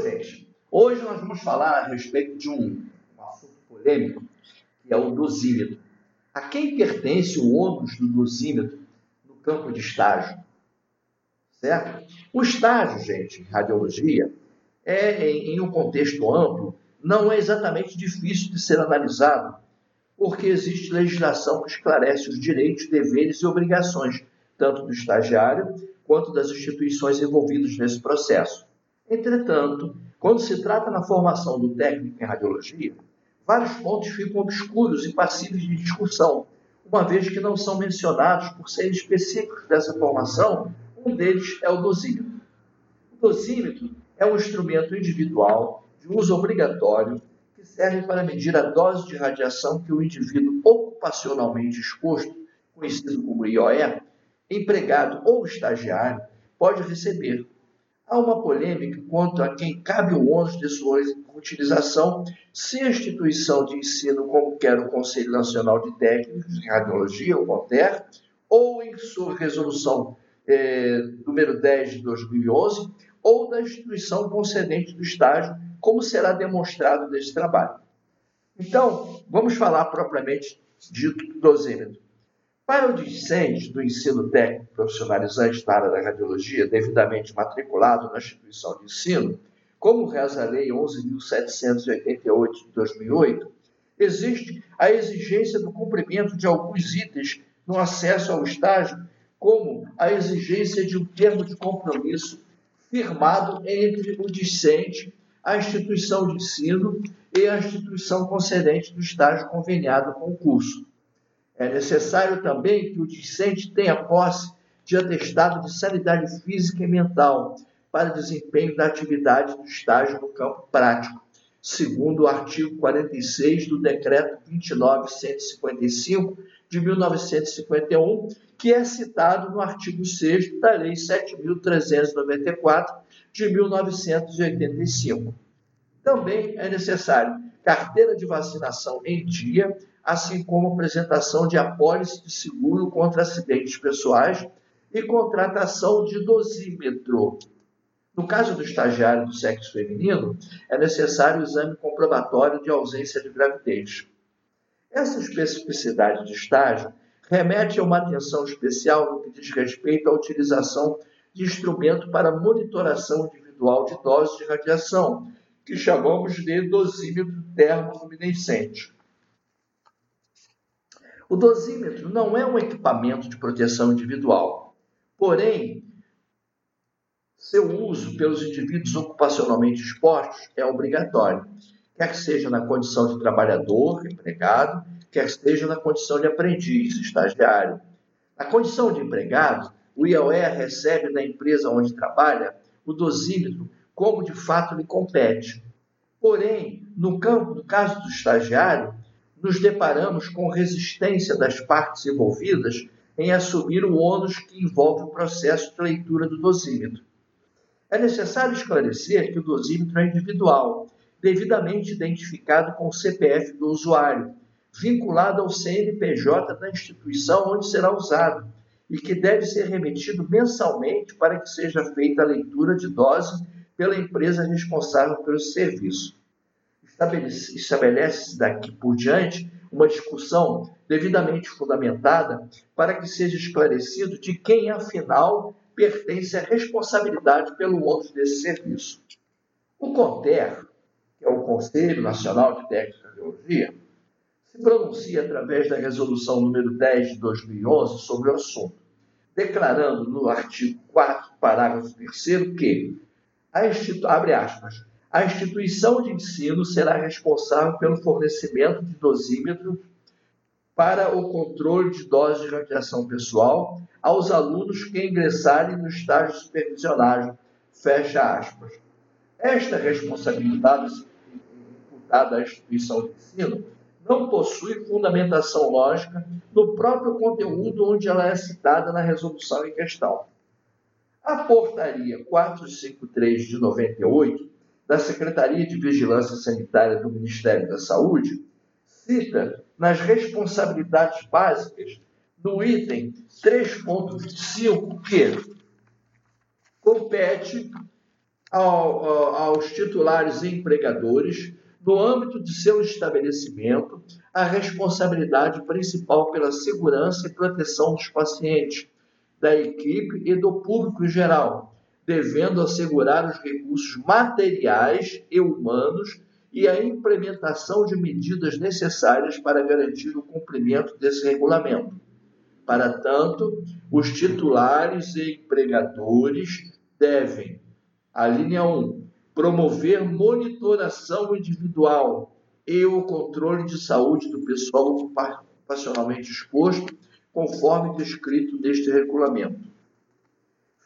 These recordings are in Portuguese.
gente, hoje nós vamos falar a respeito de um, assunto polêmico, que é o dosímetro. A quem pertence o ônus do dosímetro no campo de estágio? Certo? O estágio, gente, em radiologia, é, em um contexto amplo, não é exatamente difícil de ser analisado, porque existe legislação que esclarece os direitos, deveres e obrigações, tanto do estagiário quanto das instituições envolvidas nesse processo. Entretanto, quando se trata na formação do técnico em radiologia, vários pontos ficam obscuros e passíveis de discussão, uma vez que não são mencionados por serem específicos dessa formação um deles é o dosímetro. O dosímetro é um instrumento individual de uso obrigatório que serve para medir a dose de radiação que o indivíduo ocupacionalmente exposto, conhecido como IOE, empregado ou estagiário, pode receber. Há uma polêmica quanto a quem cabe o ônus de sua utilização se a instituição de ensino, como quer o Conselho Nacional de Técnicos em Radiologia, o CONTER, ou em sua resolução é, número 10 de 2011, ou da instituição concedente do estágio, como será demonstrado nesse trabalho. Então, vamos falar propriamente dito do dosímetro. Para o discente do ensino técnico profissionalizante na área da radiologia, devidamente matriculado na instituição de ensino, como reza a Lei 11.788 de 2008, existe a exigência do cumprimento de alguns itens no acesso ao estágio como a exigência de um termo de compromisso firmado entre o discente, a instituição de ensino e a instituição concedente do estágio conveniado com o curso. É necessário também que o discente tenha posse de atestado de sanidade física e mental para desempenho da atividade do estágio no campo prático, segundo o artigo 46 do Decreto 29.155 de 1951, que é citado no artigo 6 da Lei 7.394 de 1985. Também é necessário carteira de vacinação em dia, assim como apresentação de apólice de seguro contra acidentes pessoais e contratação de dosímetro. No caso do estagiário do sexo feminino, é necessário o exame comprobatório de ausência de gravidez. Essa especificidade de estágio remete a uma atenção especial no que diz respeito à utilização de instrumento para monitoração individual de doses de radiação, que chamamos de dosímetro termoluminescente. O dosímetro não é um equipamento de proteção individual, porém, seu uso pelos indivíduos ocupacionalmente expostos é obrigatório quer que seja na condição de trabalhador, empregado, quer que esteja na condição de aprendiz, estagiário. Na condição de empregado, o IOE recebe da empresa onde trabalha o dosímetro como de fato lhe compete. Porém, no campo, no caso do estagiário, nos deparamos com resistência das partes envolvidas em assumir o ônus que envolve o processo de leitura do dosímetro. É necessário esclarecer que o dosímetro é individual devidamente identificado com o CPF do usuário, vinculado ao CNPJ da instituição onde será usado e que deve ser remetido mensalmente para que seja feita a leitura de dose pela empresa responsável pelo serviço. Estabelece-se daqui por diante uma discussão devidamente fundamentada para que seja esclarecido de quem, afinal, pertence a responsabilidade pelo ônus desse serviço. O CONTER que é o Conselho Nacional de Técnica de Radiologia, se pronuncia através da resolução número 10 de 2011 sobre o assunto, declarando no artigo 4 parágrafo 3 que a institu... abre aspas, a instituição de ensino será responsável pelo fornecimento de dosímetros para o controle de doses de radiação pessoal aos alunos que ingressarem no estágio supervisionado. Fecha aspas. Esta responsabilidade dada à instituição de ensino, não possui fundamentação lógica no próprio conteúdo onde ela é citada na resolução em questão. A Portaria 453 de 98 da Secretaria de Vigilância Sanitária do Ministério da Saúde cita nas responsabilidades básicas no item 3.25 que compete ao, aos titulares e empregadores, no âmbito de seu estabelecimento, a responsabilidade principal pela segurança e proteção dos pacientes, da equipe e do público em geral, devendo assegurar os recursos materiais e humanos e a implementação de medidas necessárias para garantir o cumprimento desse regulamento. Para tanto, os titulares e empregadores devem, a linha 1, promover monitoração individual e o controle de saúde do pessoal ocupacionalmente exposto, conforme descrito neste regulamento.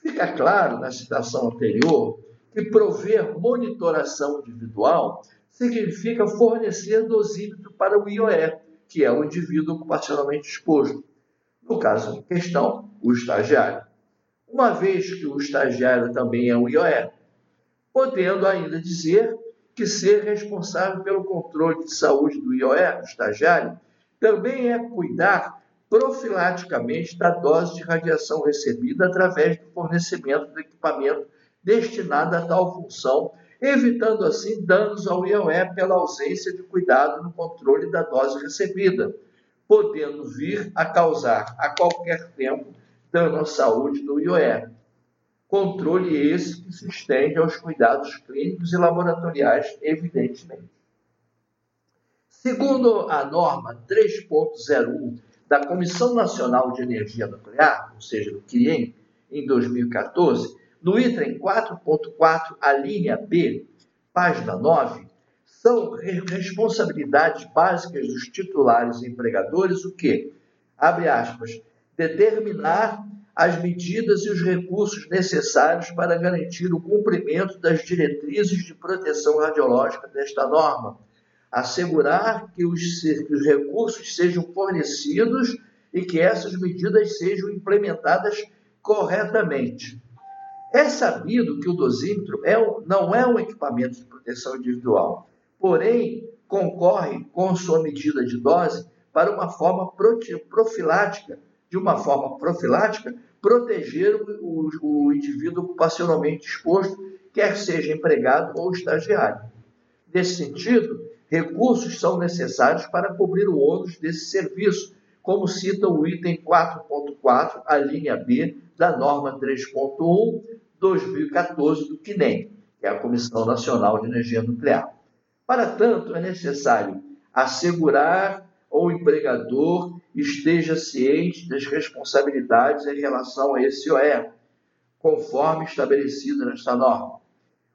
Fica claro na citação anterior que prover monitoração individual significa fornecer dosímetro para o IOE, que é o indivíduo ocupacionalmente exposto. No caso em questão, o estagiário. Uma vez que o estagiário também é o IOE, podendo ainda dizer que ser responsável pelo controle de saúde do IOE, do estagiário, também é cuidar profilaticamente da dose de radiação recebida através do fornecimento do equipamento destinado a tal função evitando assim danos ao IOE pela ausência de cuidado no controle da dose recebida, podendo vir a causar a qualquer tempo dano à saúde do IOE. Controle esse que se estende aos cuidados clínicos e laboratoriais, evidentemente. Segundo a norma 3.01 da Comissão Nacional de Energia Nuclear, ou seja, do CRIEM, em 2014, no item 4.4, a linha B, página 9, são responsabilidades básicas dos titulares e empregadores o que? Abre aspas, determinar as medidas e os recursos necessários para garantir o cumprimento das diretrizes de proteção radiológica desta norma, assegurar que os, que os recursos sejam fornecidos e que essas medidas sejam implementadas corretamente. É sabido que o dosímetro é, não é um equipamento de proteção individual, porém concorre com sua medida de dose para uma forma profilática, de uma forma profilática, proteger o, o, o indivíduo ocupacionalmente exposto, quer seja empregado ou estagiário. Nesse sentido, recursos são necessários para cobrir o ônus desse serviço, como cita o item 4.4, a linha B da norma 3.1 2014 do CNEM, que é a Comissão Nacional de Energia Nuclear. Para tanto, é necessário assegurar o empregador esteja ciente das responsabilidades em relação a esse OE, conforme estabelecido nesta norma,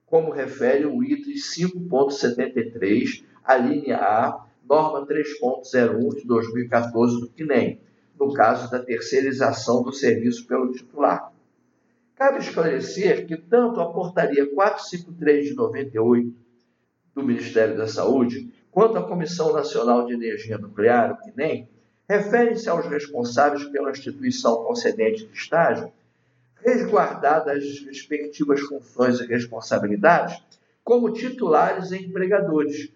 como refere o item 5.73, a linha A, norma 3.01 de 2014 do CNEM, no caso da terceirização do serviço pelo titular. Cabe esclarecer que tanto a Portaria 453 de 98 do Ministério da Saúde, quanto a Comissão Nacional de Energia Nuclear, o CNEM, referem-se aos responsáveis pela instituição concedente de estágio, resguardadas as respectivas funções e responsabilidades, como titulares e empregadores,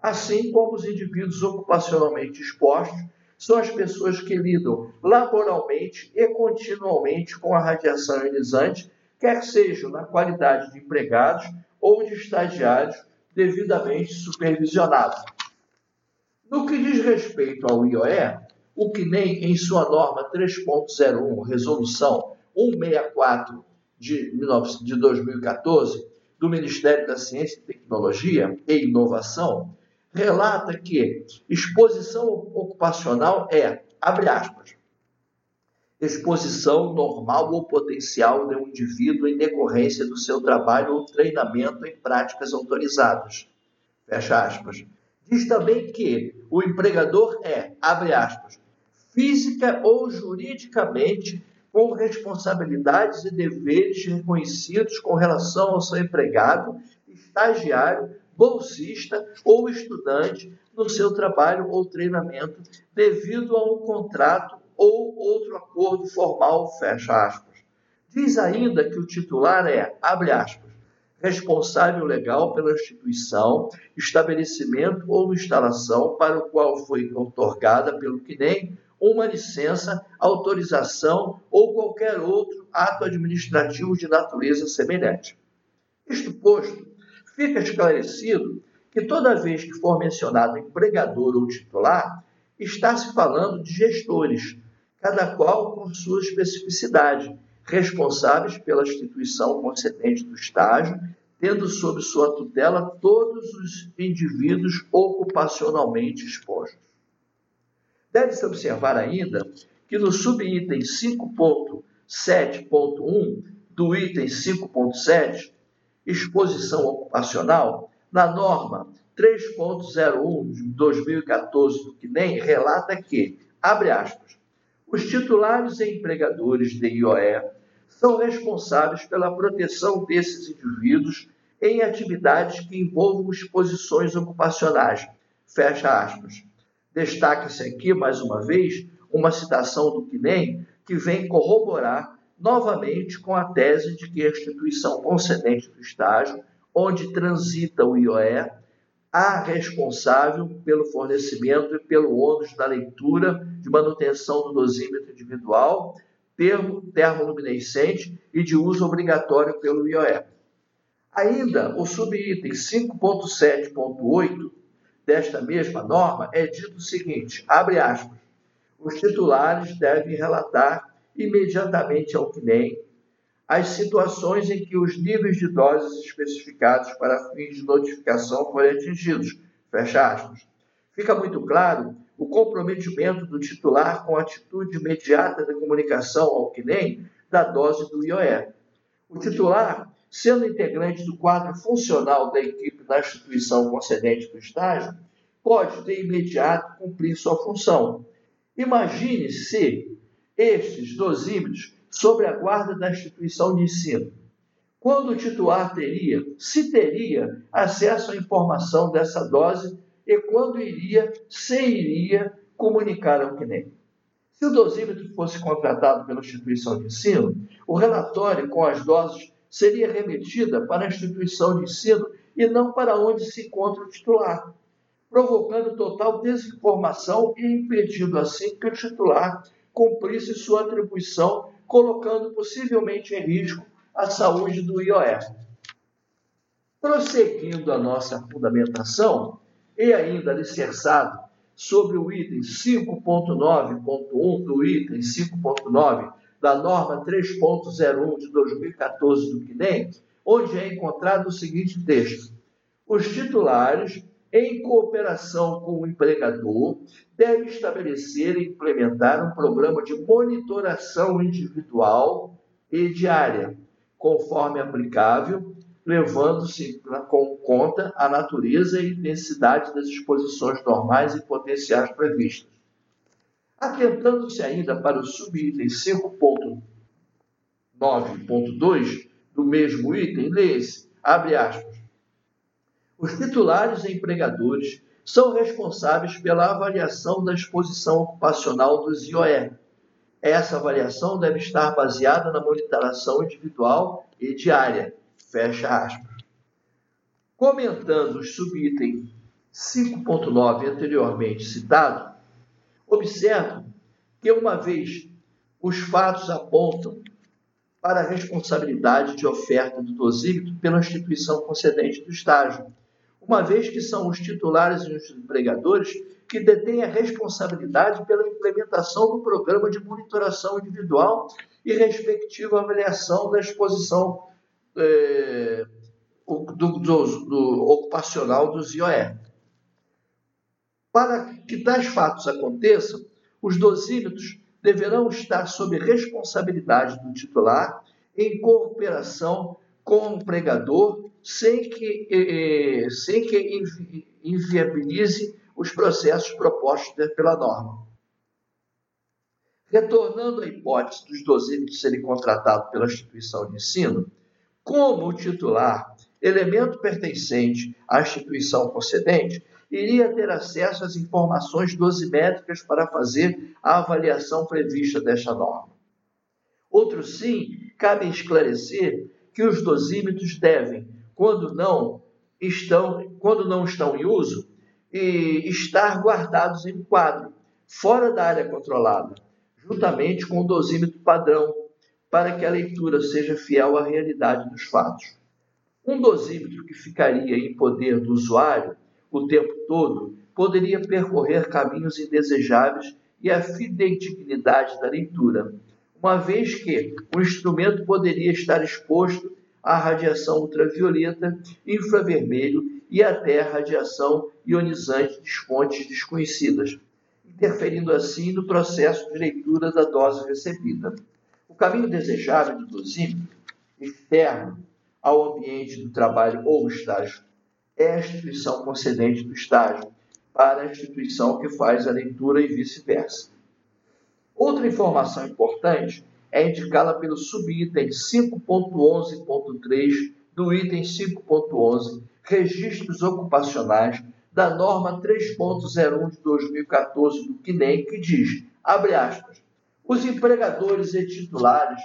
assim como os indivíduos ocupacionalmente expostos são as pessoas que lidam laboralmente e continuamente com a radiação ionizante, quer sejam na qualidade de empregados ou de estagiários devidamente supervisionados. No que diz respeito ao IOE, o CNEM, em sua norma 3.01, resolução 164 de 2014, do Ministério da Ciência e Tecnologia e Inovação, relata que exposição ocupacional é, abre aspas, exposição normal ou potencial de um indivíduo em decorrência do seu trabalho ou treinamento em práticas autorizadas. Fecha aspas. Diz também que o empregador é, abre aspas, física ou juridicamente com responsabilidades e deveres reconhecidos com relação ao seu empregado, estagiário bolsista ou estudante no seu trabalho ou treinamento devido a um contrato ou outro acordo formal, fecha aspas. Diz ainda que o titular é, abre aspas, responsável legal pela instituição, estabelecimento ou instalação para o qual foi otorgada pelo CNEM uma licença, autorização ou qualquer outro ato administrativo de natureza semelhante. Isto posto, fica esclarecido que toda vez que for mencionado empregador ou titular, está se falando de gestores, cada qual com sua especificidade, responsáveis pela instituição concedente do estágio, tendo sob sua tutela todos os indivíduos ocupacionalmente expostos. Deve-se observar ainda que no subitem 5.7.1 do item 5.7, exposição ocupacional, na norma 3.01 de 2014 do CNEM, relata que, abre aspas, os titulares e empregadores de IOE são responsáveis pela proteção desses indivíduos em atividades que envolvam exposições ocupacionais. Fecha aspas. Destaca-se aqui, mais uma vez, uma citação do CNEM que vem corroborar novamente com a tese de que a instituição concedente do estágio, onde transita o IOE, a responsável pelo fornecimento e pelo ônus da leitura de manutenção do dosímetro individual, termo termoluminescente e de uso obrigatório pelo IOE. Ainda o subitem 5.7.8 desta mesma norma é dito o seguinte, abre aspas, os titulares devem relatar imediatamente ao CNEM as situações em que os níveis de doses especificados para fins de notificação forem atingidos. Fecha aspas. Fica muito claro o comprometimento do titular com a atitude imediata de comunicação ao CNEM da dose do IOE. O titular, sendo integrante do quadro funcional da equipe da instituição concedente do estágio, pode de imediato cumprir sua função. Imagine se estes dosímetros sobre a guarda da instituição de ensino. Quando o titular teria, se teria, acesso à informação dessa dose e quando iria, se iria comunicar ao CNEM. Se o dosímetro fosse contratado pela instituição de ensino, o relatório com as doses seria remetida para a instituição de ensino e não para onde se encontra o titular, provocando total desinformação e impedindo assim que o titular cumprisse sua atribuição, colocando possivelmente em risco a saúde do IOE. Prosseguindo a nossa fundamentação, e ainda alicerçado sobre o item 5.9.1 do item 5.9 da norma 3.01 de 2014 do CNEM, onde é encontrado o seguinte texto: os titulares em cooperação com o empregador, deve estabelecer e implementar um programa de monitoração individual e diária, conforme aplicável, levando-se com conta a natureza e intensidade das exposições normais e potenciais previstas. Atentando-se ainda para o subitem 5.9.2 do mesmo item, lê-se, abre aspas, os titulares e empregadores são responsáveis pela avaliação da exposição ocupacional dos IOE. Essa avaliação deve estar baseada na monitoração individual e diária. Fecha aspas. Comentando o subitem 5.9 anteriormente citado, observo que, uma vez os fatos apontam para a responsabilidade de oferta do dosímetro pela instituição concedente do estágio, uma vez que são os titulares e os empregadores que detêm a responsabilidade pela implementação do programa de monitoração individual e respectiva avaliação da exposição é, do, do, do, ocupacional dos IOE. Para que tais fatos aconteçam, os dosímetros deverão estar sob responsabilidade do titular em cooperação com o empregador sem que, eh, sem que inviabilize os processos propostos pela norma. Retornando à hipótese dos dosímetros serem contratados pela instituição de ensino, como o titular, elemento pertencente à instituição concedente, iria ter acesso às informações dosimétricas para fazer a avaliação prevista desta norma. Outro sim, cabe esclarecer que os dosímetros devem quando não estão, quando não estão em uso, e estar guardados em quadro, fora da área controlada, juntamente com o dosímetro padrão, para que a leitura seja fiel à realidade dos fatos. Um dosímetro que ficaria em poder do usuário o tempo todo poderia percorrer caminhos indesejáveis e a fidedignidade da leitura, uma vez que o instrumento poderia estar exposto à radiação ultravioleta, infravermelho e até radiação ionizante de fontes desconhecidas, interferindo assim no processo de leitura da dose recebida. O caminho desejável do dosímetro externo ao ambiente do trabalho ou estágio é a instituição concedente do estágio para a instituição que faz a leitura e vice-versa. Outra informação importante é indicá-la pelo subitem 5.11.3 do item 5.11, registros ocupacionais, da norma 3.01 de 2014 do CNEM, que diz, abre aspas, os empregadores e titulares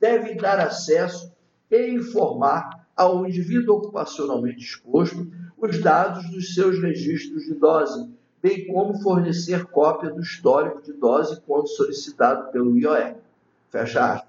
devem dar acesso e informar ao indivíduo ocupacionalmente exposto os dados dos seus registros de dose, bem como fornecer cópia do histórico de dose quando solicitado pelo IOE. Fecha.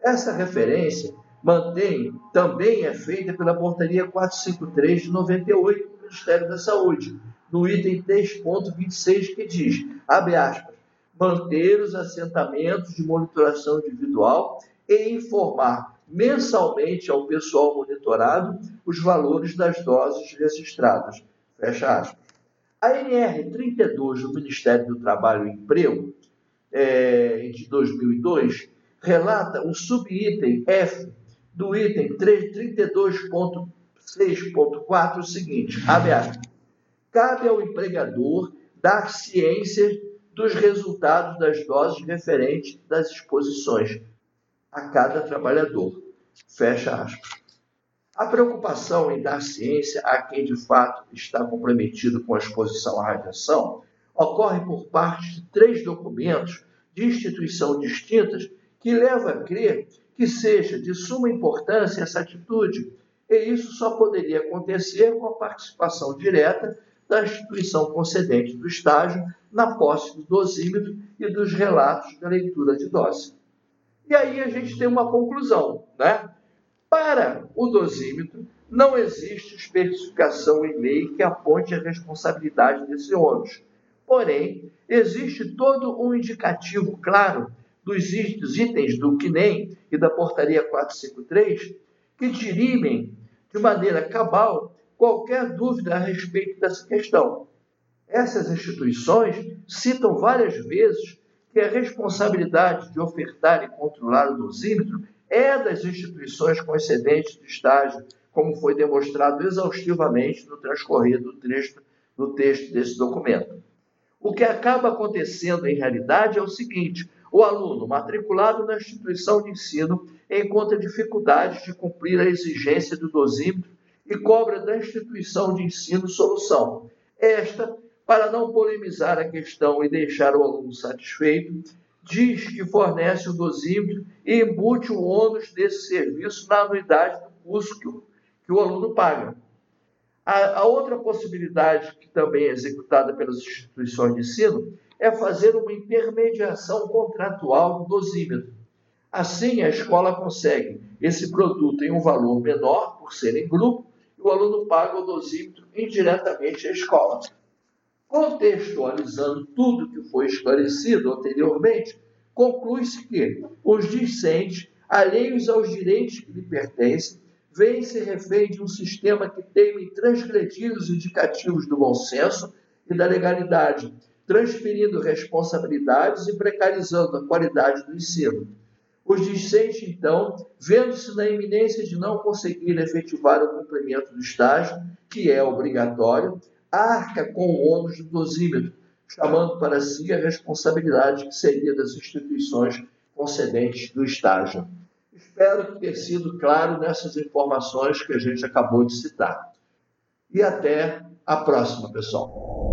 Essa referência mantém, também é feita pela Portaria 453 de 98 do Ministério da Saúde, no item 3.26, que diz, abre aspas, manter os assentamentos de monitoração individual e informar mensalmente ao pessoal monitorado os valores das doses registradas. Fecha aspas. A NR 32 do Ministério do Trabalho e Emprego, é, de 2002, relata o subitem F do item 32.6.4 o seguinte, aspas, cabe ao empregador dar ciência dos resultados das doses referentes das exposições a cada trabalhador. Fecha aspas. A preocupação em dar ciência a quem de fato está comprometido com a exposição à radiação ocorre por parte de três documentos de instituição distintas que leva a crer que seja de suma importância essa atitude, e isso só poderia acontecer com a participação direta da instituição concedente do estágio na posse do dosímetro e dos relatos da leitura de dose. E aí a gente tem uma conclusão, né? Para o dosímetro, não existe especificação em lei que aponte a responsabilidade desse ônus. Porém, existe todo um indicativo claro dos itens do CNEM e da Portaria 453 que dirimem de maneira cabal qualquer dúvida a respeito dessa questão. Essas instituições citam várias vezes que a responsabilidade de ofertar e controlar o dosímetro é das instituições concedentes do estágio, como foi demonstrado exaustivamente no transcorrer do texto, do texto desse documento. O que acaba acontecendo em realidade é o seguinte: o aluno matriculado na instituição de ensino encontra dificuldades de cumprir a exigência do dosímetro e cobra da instituição de ensino solução. Esta, para não polemizar a questão e deixar o aluno satisfeito, diz que fornece o dosímetro e embute o ônus desse serviço na anuidade do curso que o, que o aluno paga. A, a outra possibilidade, que também é executada pelas instituições de ensino, é fazer uma intermediação contratual do dosímetro. Assim, a escola consegue esse produto em um valor menor, por ser em grupo, e o aluno paga o dosímetro indiretamente à escola. Contextualizando tudo que foi esclarecido anteriormente, conclui-se que os discentes, alheios aos direitos que lhe pertencem, vêm-se refém de um sistema que teme transgredir os indicativos do bom senso e da legalidade, transferindo responsabilidades e precarizando a qualidade do ensino. Os discentes, então, vendo-se na iminência de não conseguir efetivar o cumprimento do estágio, que é obrigatório, arca com o ônus do dosímetro, chamando para si a responsabilidade que seria das instituições concedentes do estágio. Espero ter sido claro nessas informações que a gente acabou de citar. E até a próxima, pessoal.